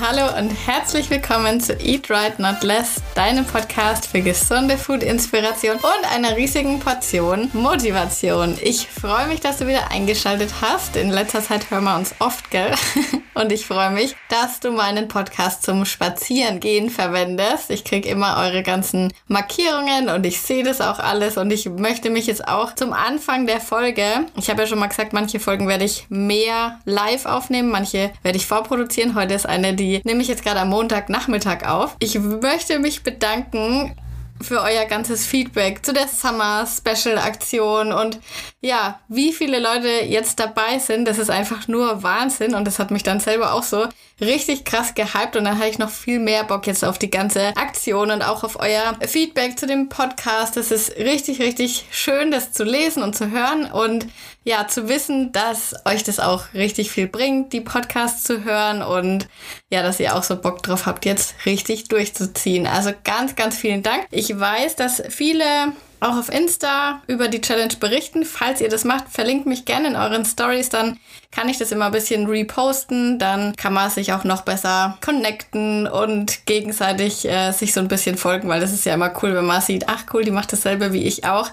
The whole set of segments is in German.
Hallo und herzlich willkommen zu Eat Right Not Less, deinem Podcast für gesunde Food-Inspiration und einer riesigen Portion Motivation. Ich freue mich, dass du wieder eingeschaltet hast. In letzter Zeit hören wir uns oft, gell? Und ich freue mich, dass du meinen Podcast zum Spazierengehen verwendest. Ich kriege immer eure ganzen Markierungen und ich sehe das auch alles und ich möchte mich jetzt auch zum Anfang der Folge, ich habe ja schon mal gesagt, manche Folgen werde ich mehr live aufnehmen, manche werde ich vorproduzieren. Heute ist eine, die nehme ich jetzt gerade am Montagnachmittag auf. Ich möchte mich bedanken für euer ganzes Feedback zu der Summer Special Aktion und ja, wie viele Leute jetzt dabei sind, das ist einfach nur Wahnsinn und das hat mich dann selber auch so richtig krass gehypt und dann hatte ich noch viel mehr Bock jetzt auf die ganze Aktion und auch auf euer Feedback zu dem Podcast. Das ist richtig, richtig schön, das zu lesen und zu hören und ja, zu wissen, dass euch das auch richtig viel bringt, die Podcasts zu hören und ja, dass ihr auch so Bock drauf habt, jetzt richtig durchzuziehen. Also ganz, ganz vielen Dank. Ich weiß, dass viele auch auf Insta über die Challenge berichten. Falls ihr das macht, verlinkt mich gerne in euren Stories, dann kann ich das immer ein bisschen reposten. Dann kann man sich auch noch besser connecten und gegenseitig äh, sich so ein bisschen folgen, weil das ist ja immer cool, wenn man sieht, ach cool, die macht dasselbe wie ich auch.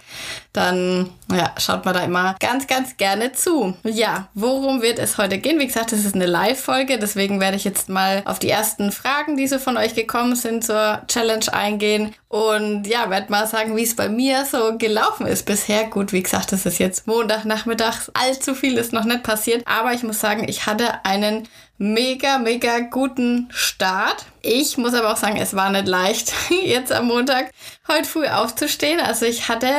Dann ja, schaut man da immer ganz, ganz gerne zu. Ja, worum wird es heute gehen? Wie gesagt, das ist eine Live-Folge, deswegen werde ich jetzt mal auf die ersten Fragen, die so von euch gekommen sind, zur Challenge eingehen und ja, werde mal sagen, wie es bei mir so gelaufen ist bisher. Gut, wie gesagt, das ist jetzt Montagnachmittags. Allzu viel ist noch nicht passiert. Aber ich muss sagen, ich hatte einen mega, mega guten Start. Ich muss aber auch sagen, es war nicht leicht, jetzt am Montag heute früh aufzustehen. Also ich hatte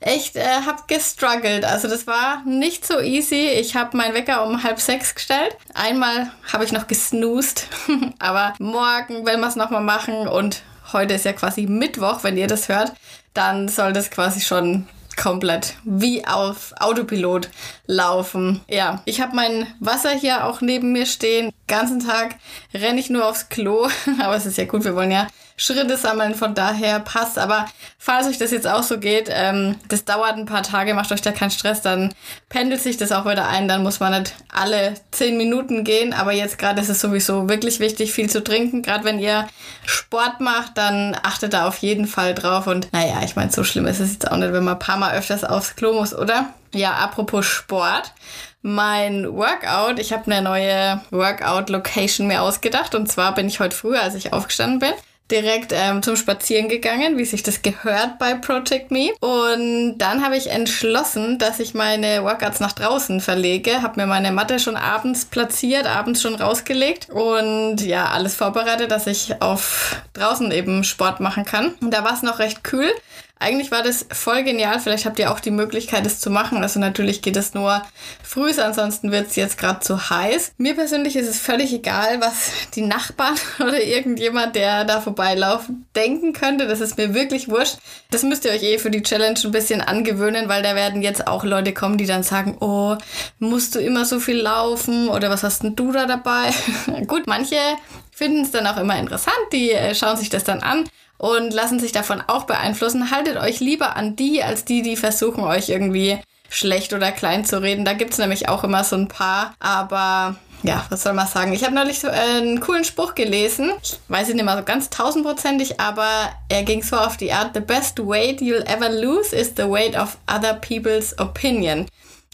echt, äh, hab gestruggelt. Also das war nicht so easy. Ich habe meinen Wecker um halb sechs gestellt. Einmal habe ich noch gesnoost, aber morgen werden wir es nochmal machen und heute ist ja quasi Mittwoch, wenn ihr das hört, dann soll das quasi schon komplett wie auf Autopilot laufen. Ja, ich habe mein Wasser hier auch neben mir stehen. Den ganzen Tag renne ich nur aufs Klo, aber es ist ja gut, wir wollen ja Schritte sammeln, von daher passt. Aber falls euch das jetzt auch so geht, ähm, das dauert ein paar Tage, macht euch da keinen Stress, dann pendelt sich das auch wieder ein, dann muss man nicht alle zehn Minuten gehen. Aber jetzt gerade ist es sowieso wirklich wichtig, viel zu trinken. Gerade wenn ihr Sport macht, dann achtet da auf jeden Fall drauf. Und naja, ich meine, so schlimm ist es jetzt auch nicht, wenn man ein paar Mal öfters aufs Klo muss, oder? Ja, apropos Sport. Mein Workout, ich habe eine neue Workout-Location mir ausgedacht. Und zwar bin ich heute früh, als ich aufgestanden bin, direkt ähm, zum Spazieren gegangen, wie sich das gehört bei Project Me. Und dann habe ich entschlossen, dass ich meine Workouts nach draußen verlege. Habe mir meine Matte schon abends platziert, abends schon rausgelegt und ja, alles vorbereitet, dass ich auf draußen eben Sport machen kann. Und da war es noch recht kühl. Eigentlich war das voll genial. Vielleicht habt ihr auch die Möglichkeit, es zu machen. Also natürlich geht es nur früh, ansonsten wird es jetzt gerade zu heiß. Mir persönlich ist es völlig egal, was die Nachbarn oder irgendjemand, der da vorbeilauft, denken könnte. Das ist mir wirklich wurscht. Das müsst ihr euch eh für die Challenge ein bisschen angewöhnen, weil da werden jetzt auch Leute kommen, die dann sagen, oh, musst du immer so viel laufen oder was hast denn du da dabei? Gut, manche finden es dann auch immer interessant, die äh, schauen sich das dann an und lassen sich davon auch beeinflussen. Haltet euch lieber an die, als die, die versuchen, euch irgendwie schlecht oder klein zu reden. Da gibt's nämlich auch immer so ein paar. Aber ja, was soll man sagen? Ich habe neulich so einen coolen Spruch gelesen. Ich weiß ihn nicht mehr so ganz tausendprozentig, aber er ging so auf die Art: The best weight you'll ever lose is the weight of other people's opinion.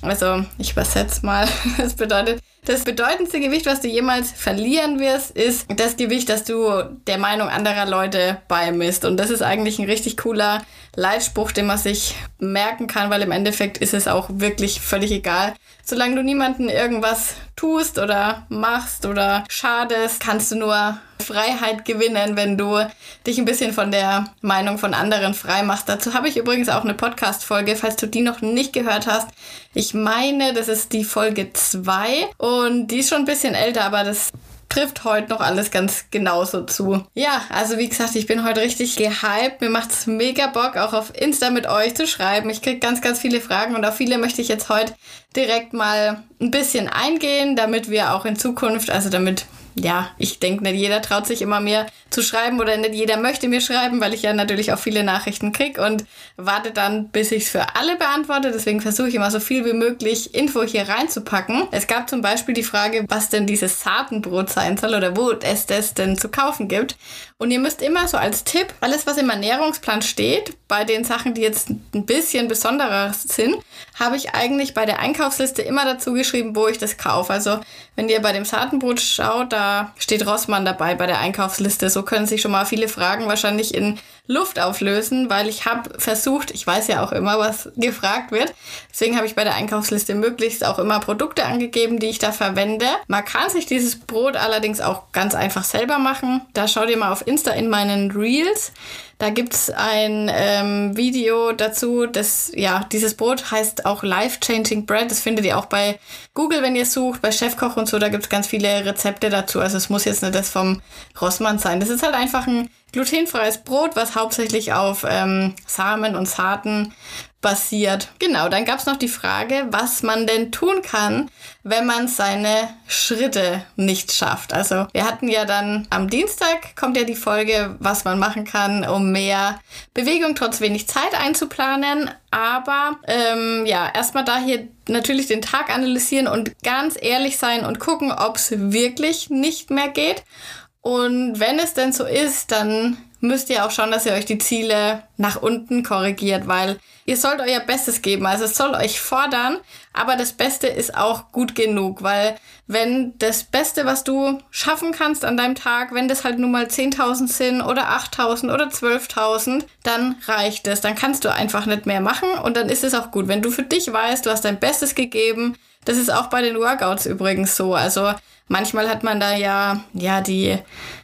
Also, ich übersetze mal. Das bedeutet, das bedeutendste Gewicht, was du jemals verlieren wirst, ist das Gewicht, das du der Meinung anderer Leute beimisst. Und das ist eigentlich ein richtig cooler Leitspruch, den man sich merken kann, weil im Endeffekt ist es auch wirklich völlig egal. Solange du niemanden irgendwas tust oder machst oder schadest, kannst du nur Freiheit gewinnen, wenn du dich ein bisschen von der Meinung von anderen frei machst. Dazu habe ich übrigens auch eine Podcast-Folge, falls du die noch nicht gehört hast. Ich meine, das ist die Folge 2 und die ist schon ein bisschen älter, aber das trifft heute noch alles ganz genauso zu. Ja, also wie gesagt, ich bin heute richtig gehypt. Mir macht es mega Bock, auch auf Insta mit euch zu schreiben. Ich kriege ganz, ganz viele Fragen und auf viele möchte ich jetzt heute direkt mal ein bisschen eingehen, damit wir auch in Zukunft, also damit ja, ich denke, nicht jeder traut sich immer mir zu schreiben oder nicht jeder möchte mir schreiben, weil ich ja natürlich auch viele Nachrichten krieg und warte dann, bis ich es für alle beantworte. Deswegen versuche ich immer so viel wie möglich Info hier reinzupacken. Es gab zum Beispiel die Frage, was denn dieses Saatenbrot sein soll oder wo es das denn zu kaufen gibt. Und ihr müsst immer so als Tipp, alles was im Ernährungsplan steht, bei den Sachen, die jetzt ein bisschen besonderer sind, habe ich eigentlich bei der Einkaufsliste immer dazu geschrieben, wo ich das kaufe. Also wenn ihr bei dem Saatenbrot schaut, da steht Rossmann dabei bei der Einkaufsliste. So können sich schon mal viele Fragen wahrscheinlich in Luft auflösen, weil ich habe versucht, ich weiß ja auch immer, was gefragt wird. Deswegen habe ich bei der Einkaufsliste möglichst auch immer Produkte angegeben, die ich da verwende. Man kann sich dieses Brot allerdings auch ganz einfach selber machen. Da schaut ihr mal auf Insta in meinen Reels. Da gibt's ein ähm, Video dazu, das, ja, dieses Brot heißt auch Life Changing Bread. Das findet ihr auch bei Google, wenn ihr sucht, bei Chefkoch und so. Da gibt's ganz viele Rezepte dazu. Also es muss jetzt nicht das vom Rossmann sein. Das ist halt einfach ein glutenfreies Brot, was hauptsächlich auf ähm, Samen und Saaten basiert. Genau, dann gab es noch die Frage, was man denn tun kann, wenn man seine Schritte nicht schafft. Also wir hatten ja dann am Dienstag kommt ja die Folge, was man machen kann, um mehr Bewegung trotz wenig Zeit einzuplanen. Aber ähm, ja, erstmal da hier natürlich den Tag analysieren und ganz ehrlich sein und gucken, ob es wirklich nicht mehr geht. Und wenn es denn so ist, dann müsst ihr auch schauen, dass ihr euch die Ziele nach unten korrigiert, weil ihr sollt euer Bestes geben. Also es soll euch fordern, aber das Beste ist auch gut genug, weil wenn das Beste, was du schaffen kannst an deinem Tag, wenn das halt nur mal 10.000 sind oder 8.000 oder 12.000, dann reicht es. Dann kannst du einfach nicht mehr machen und dann ist es auch gut. Wenn du für dich weißt, du hast dein Bestes gegeben, das ist auch bei den Workouts übrigens so. Also manchmal hat man da ja, ja, die,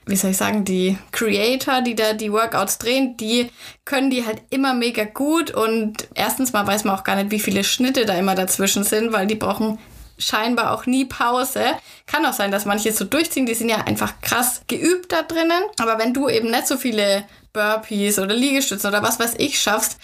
wie soll ich sagen, die Creator, die da die Workouts drehen, die können die halt immer mega gut und erstens mal weiß man auch gar nicht, wie viele Schnitte da immer dazwischen sind, weil die brauchen scheinbar auch nie Pause. Kann auch sein, dass manche so durchziehen, die sind ja einfach krass geübt da drinnen. Aber wenn du eben nicht so viele Burpees oder Liegestützen oder was weiß ich schaffst,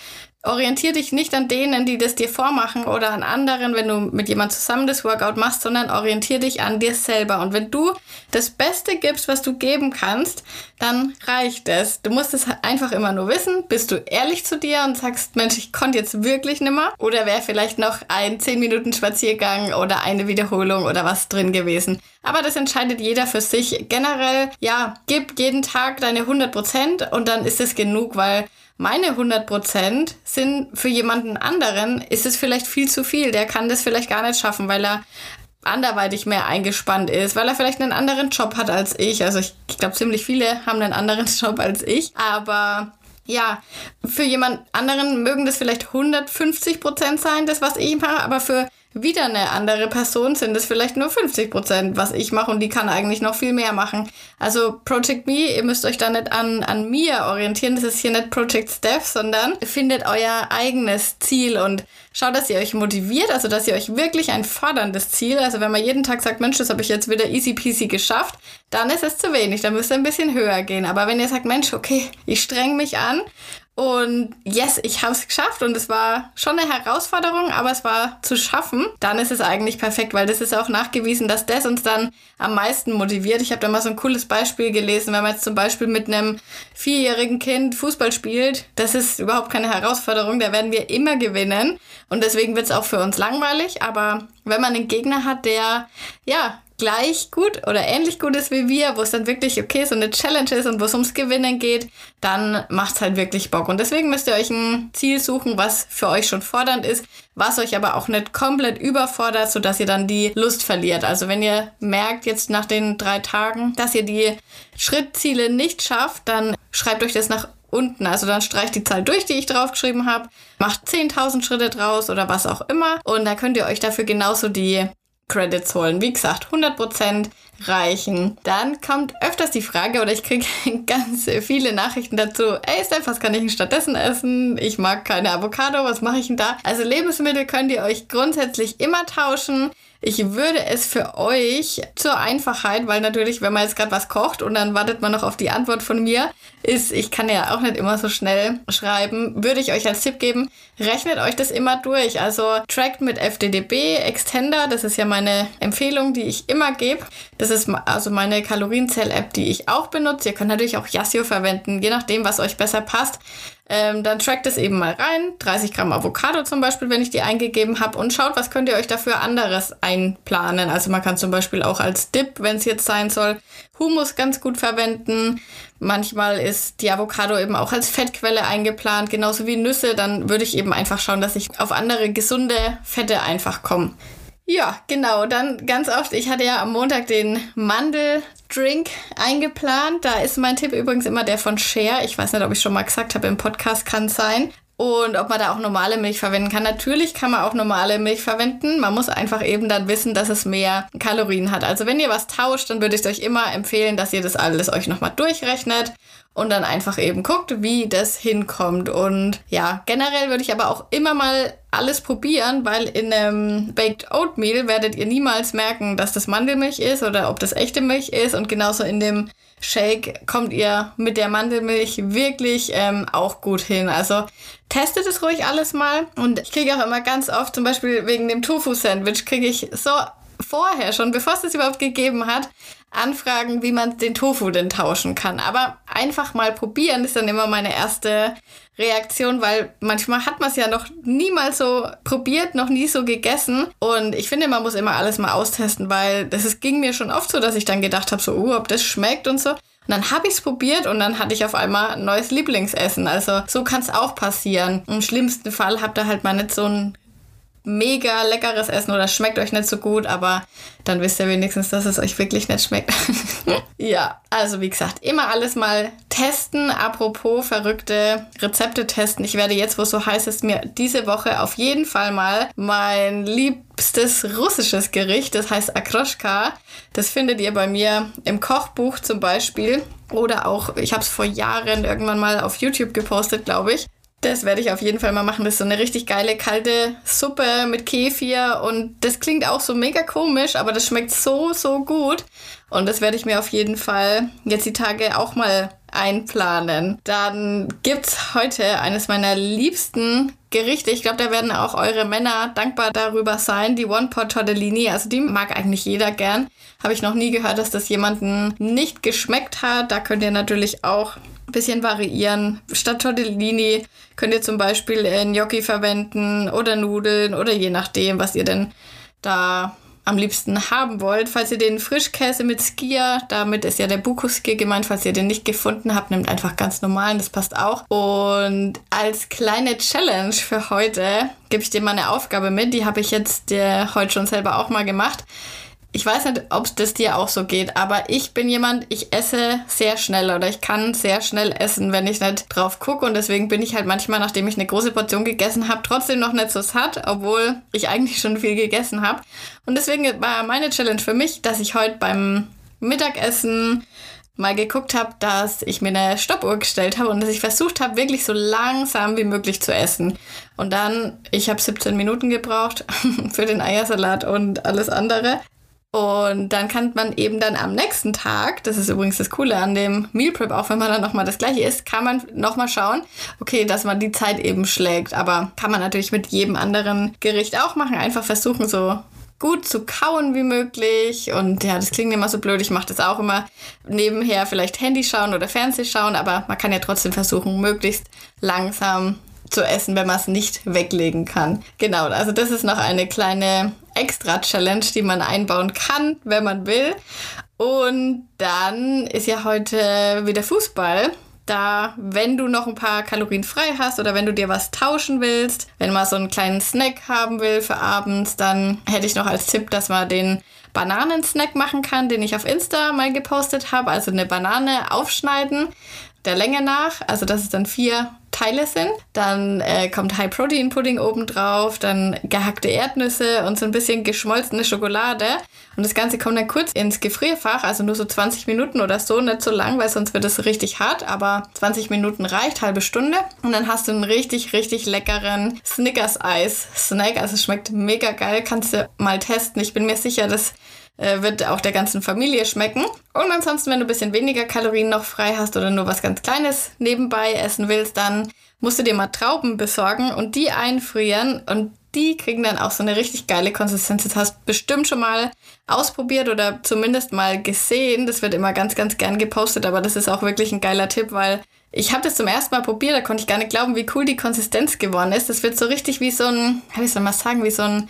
orientier dich nicht an denen, die das dir vormachen oder an anderen, wenn du mit jemand zusammen das Workout machst, sondern orientier dich an dir selber. Und wenn du das Beste gibst, was du geben kannst, dann reicht es. Du musst es einfach immer nur wissen. Bist du ehrlich zu dir und sagst, Mensch, ich konnte jetzt wirklich nimmer? Oder wäre vielleicht noch ein 10 Minuten Spaziergang oder eine Wiederholung oder was drin gewesen? Aber das entscheidet jeder für sich. Generell, ja, gib jeden Tag deine 100 Prozent und dann ist es genug, weil meine 100% sind für jemanden anderen, ist es vielleicht viel zu viel. Der kann das vielleicht gar nicht schaffen, weil er anderweitig mehr eingespannt ist, weil er vielleicht einen anderen Job hat als ich. Also ich, ich glaube, ziemlich viele haben einen anderen Job als ich. Aber ja, für jemand anderen mögen das vielleicht 150% sein, das was ich mache, aber für wieder eine andere Person sind es vielleicht nur 50 Prozent, was ich mache und die kann eigentlich noch viel mehr machen. Also Project Me, ihr müsst euch da nicht an, an mir orientieren, das ist hier nicht Project Steph, sondern findet euer eigenes Ziel und schaut, dass ihr euch motiviert, also dass ihr euch wirklich ein forderndes Ziel, also wenn man jeden Tag sagt, Mensch, das habe ich jetzt wieder easy peasy geschafft, dann ist es zu wenig, dann müsst ihr ein bisschen höher gehen. Aber wenn ihr sagt, Mensch, okay, ich streng mich an und yes, ich habe es geschafft und es war schon eine Herausforderung, aber es war zu schaffen. Dann ist es eigentlich perfekt, weil das ist auch nachgewiesen, dass das uns dann am meisten motiviert. Ich habe da mal so ein cooles Beispiel gelesen, wenn man jetzt zum Beispiel mit einem vierjährigen Kind Fußball spielt, das ist überhaupt keine Herausforderung, da werden wir immer gewinnen und deswegen wird es auch für uns langweilig. Aber wenn man einen Gegner hat, der ja gleich gut oder ähnlich gut ist wie wir, wo es dann wirklich okay so eine Challenge ist und wo es ums Gewinnen geht, dann macht es halt wirklich Bock. Und deswegen müsst ihr euch ein Ziel suchen, was für euch schon fordernd ist, was euch aber auch nicht komplett überfordert, sodass ihr dann die Lust verliert. Also wenn ihr merkt jetzt nach den drei Tagen, dass ihr die Schrittziele nicht schafft, dann schreibt euch das nach unten. Also dann streicht die Zahl durch, die ich draufgeschrieben habe, macht 10.000 Schritte draus oder was auch immer. Und dann könnt ihr euch dafür genauso die Credits holen. Wie gesagt, 100% reichen. Dann kommt öfters die Frage, oder ich kriege ganz viele Nachrichten dazu, ey Steph, was kann ich denn stattdessen essen? Ich mag keine Avocado, was mache ich denn da? Also Lebensmittel könnt ihr euch grundsätzlich immer tauschen. Ich würde es für euch zur Einfachheit, weil natürlich, wenn man jetzt gerade was kocht und dann wartet man noch auf die Antwort von mir, ist, ich kann ja auch nicht immer so schnell schreiben, würde ich euch als Tipp geben, rechnet euch das immer durch. Also trackt mit FDDB Extender, das ist ja meine Empfehlung, die ich immer gebe. Das ist also meine Kalorienzell-App, die ich auch benutze. Ihr könnt natürlich auch Yassio verwenden, je nachdem, was euch besser passt. Ähm, dann trackt es eben mal rein, 30 Gramm Avocado zum Beispiel, wenn ich die eingegeben habe und schaut, was könnt ihr euch dafür anderes einplanen. Also man kann zum Beispiel auch als Dip, wenn es jetzt sein soll, Humus ganz gut verwenden. Manchmal ist die Avocado eben auch als Fettquelle eingeplant, genauso wie Nüsse. Dann würde ich eben einfach schauen, dass ich auf andere gesunde Fette einfach komme. Ja, genau. Dann ganz oft, ich hatte ja am Montag den Mandeldrink eingeplant. Da ist mein Tipp übrigens immer der von Share. Ich weiß nicht, ob ich schon mal gesagt habe im Podcast, kann sein. Und ob man da auch normale Milch verwenden kann. Natürlich kann man auch normale Milch verwenden. Man muss einfach eben dann wissen, dass es mehr Kalorien hat. Also wenn ihr was tauscht, dann würde ich euch immer empfehlen, dass ihr das alles euch nochmal durchrechnet und dann einfach eben guckt, wie das hinkommt. Und ja, generell würde ich aber auch immer mal alles probieren, weil in einem Baked Oatmeal werdet ihr niemals merken, dass das Mandelmilch ist oder ob das echte Milch ist. Und genauso in dem Shake kommt ihr mit der Mandelmilch wirklich ähm, auch gut hin. Also testet es ruhig alles mal. Und ich kriege auch immer ganz oft, zum Beispiel wegen dem Tofu-Sandwich, kriege ich so vorher schon, bevor es das überhaupt gegeben hat, Anfragen, wie man den Tofu denn tauschen kann. Aber einfach mal probieren ist dann immer meine erste Reaktion, weil manchmal hat man es ja noch niemals so probiert, noch nie so gegessen. Und ich finde, man muss immer alles mal austesten, weil das ist, ging mir schon oft so, dass ich dann gedacht habe, so, uh, ob das schmeckt und so. Und dann habe ich es probiert und dann hatte ich auf einmal ein neues Lieblingsessen. Also so kann es auch passieren. Im schlimmsten Fall habt ihr halt mal nicht so ein mega leckeres Essen oder schmeckt euch nicht so gut, aber dann wisst ihr wenigstens, dass es euch wirklich nicht schmeckt. ja, also wie gesagt, immer alles mal testen. Apropos verrückte Rezepte testen. Ich werde jetzt, wo es so heiß ist, mir diese Woche auf jeden Fall mal mein liebstes russisches Gericht, das heißt Akroschka. Das findet ihr bei mir im Kochbuch zum Beispiel. Oder auch, ich habe es vor Jahren irgendwann mal auf YouTube gepostet, glaube ich. Das werde ich auf jeden Fall mal machen. Das ist so eine richtig geile kalte Suppe mit Kefir und das klingt auch so mega komisch, aber das schmeckt so, so gut. Und das werde ich mir auf jeden Fall jetzt die Tage auch mal einplanen. Dann gibt's heute eines meiner liebsten Gerichte. Ich glaube, da werden auch eure Männer dankbar darüber sein. Die One Pot Tortellini. Also die mag eigentlich jeder gern. Habe ich noch nie gehört, dass das jemanden nicht geschmeckt hat. Da könnt ihr natürlich auch ein bisschen variieren. Statt Tortellini könnt ihr zum Beispiel Gnocchi verwenden oder Nudeln oder je nachdem, was ihr denn da am liebsten haben wollt. Falls ihr den Frischkäse mit Skia, damit ist ja der Bukuski gemeint, falls ihr den nicht gefunden habt, nehmt einfach ganz normalen, das passt auch. Und als kleine Challenge für heute gebe ich dir mal eine Aufgabe mit, die habe ich jetzt äh, heute schon selber auch mal gemacht. Ich weiß nicht, ob das dir auch so geht, aber ich bin jemand, ich esse sehr schnell oder ich kann sehr schnell essen, wenn ich nicht drauf gucke. Und deswegen bin ich halt manchmal, nachdem ich eine große Portion gegessen habe, trotzdem noch nicht so satt, obwohl ich eigentlich schon viel gegessen habe. Und deswegen war meine Challenge für mich, dass ich heute beim Mittagessen mal geguckt habe, dass ich mir eine Stoppuhr gestellt habe und dass ich versucht habe, wirklich so langsam wie möglich zu essen. Und dann, ich habe 17 Minuten gebraucht für den Eiersalat und alles andere. Und dann kann man eben dann am nächsten Tag, das ist übrigens das Coole an dem Meal Prep, auch wenn man dann nochmal das gleiche isst, kann man nochmal schauen, okay, dass man die Zeit eben schlägt. Aber kann man natürlich mit jedem anderen Gericht auch machen. Einfach versuchen, so gut zu kauen wie möglich. Und ja, das klingt immer so blöd. Ich mache das auch immer nebenher, vielleicht Handy schauen oder Fernseh schauen, aber man kann ja trotzdem versuchen, möglichst langsam zu essen, wenn man es nicht weglegen kann. Genau, also das ist noch eine kleine Extra-Challenge, die man einbauen kann, wenn man will. Und dann ist ja heute wieder Fußball. Da, wenn du noch ein paar Kalorien frei hast oder wenn du dir was tauschen willst, wenn man so einen kleinen Snack haben will für abends, dann hätte ich noch als Tipp, dass man den Bananensnack machen kann, den ich auf Insta mal gepostet habe. Also eine Banane aufschneiden, der Länge nach. Also dass es dann vier Teile sind. Dann äh, kommt High-Protein-Pudding oben drauf, dann gehackte Erdnüsse und so ein bisschen geschmolzene Schokolade. Und das Ganze kommt dann kurz ins Gefrierfach, also nur so 20 Minuten oder so, nicht so lang, weil sonst wird es richtig hart, aber 20 Minuten reicht, halbe Stunde. Und dann hast du einen richtig, richtig leckeren Snickers-Eis-Snack. Also es schmeckt mega geil, kannst du mal testen. Ich bin mir sicher, das äh, wird auch der ganzen Familie schmecken. Und ansonsten, wenn du ein bisschen weniger Kalorien noch frei hast oder nur was ganz Kleines nebenbei essen willst, dann musst du dir mal Trauben besorgen und die einfrieren und die kriegen dann auch so eine richtig geile Konsistenz. Das hast du bestimmt schon mal ausprobiert oder zumindest mal gesehen. Das wird immer ganz, ganz gern gepostet, aber das ist auch wirklich ein geiler Tipp, weil ich habe das zum ersten Mal probiert, da konnte ich gar nicht glauben, wie cool die Konsistenz geworden ist. Das wird so richtig wie so ein, wie soll man sagen, wie so ein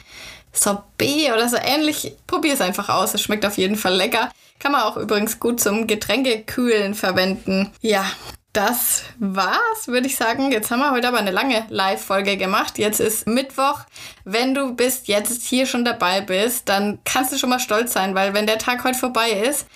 Sorbet oder so ähnlich. Probier es einfach aus. Es schmeckt auf jeden Fall lecker. Kann man auch übrigens gut zum Getränkekühlen verwenden. Ja, das war's, würde ich sagen. Jetzt haben wir heute aber eine lange Live-Folge gemacht. Jetzt ist Mittwoch. Wenn du bis jetzt hier schon dabei bist, dann kannst du schon mal stolz sein, weil wenn der Tag heute vorbei ist,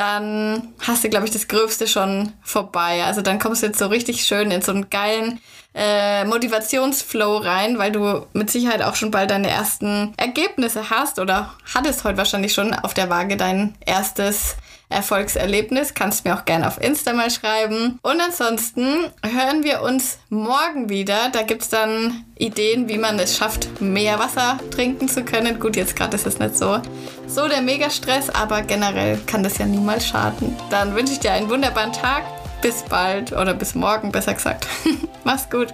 dann hast du, glaube ich, das Gröbste schon vorbei. Also dann kommst du jetzt so richtig schön in so einen geilen äh, Motivationsflow rein, weil du mit Sicherheit auch schon bald deine ersten Ergebnisse hast oder hattest heute wahrscheinlich schon auf der Waage dein erstes Erfolgserlebnis. Kannst mir auch gerne auf Insta mal schreiben. Und ansonsten hören wir uns morgen wieder. Da gibt es dann Ideen, wie man es schafft, mehr Wasser trinken zu können. Gut, jetzt gerade ist es nicht so, so der Megastress, aber generell kann das ja niemals schaden. Dann wünsche ich dir einen wunderbaren Tag bis bald oder bis morgen, besser gesagt. Mach's gut.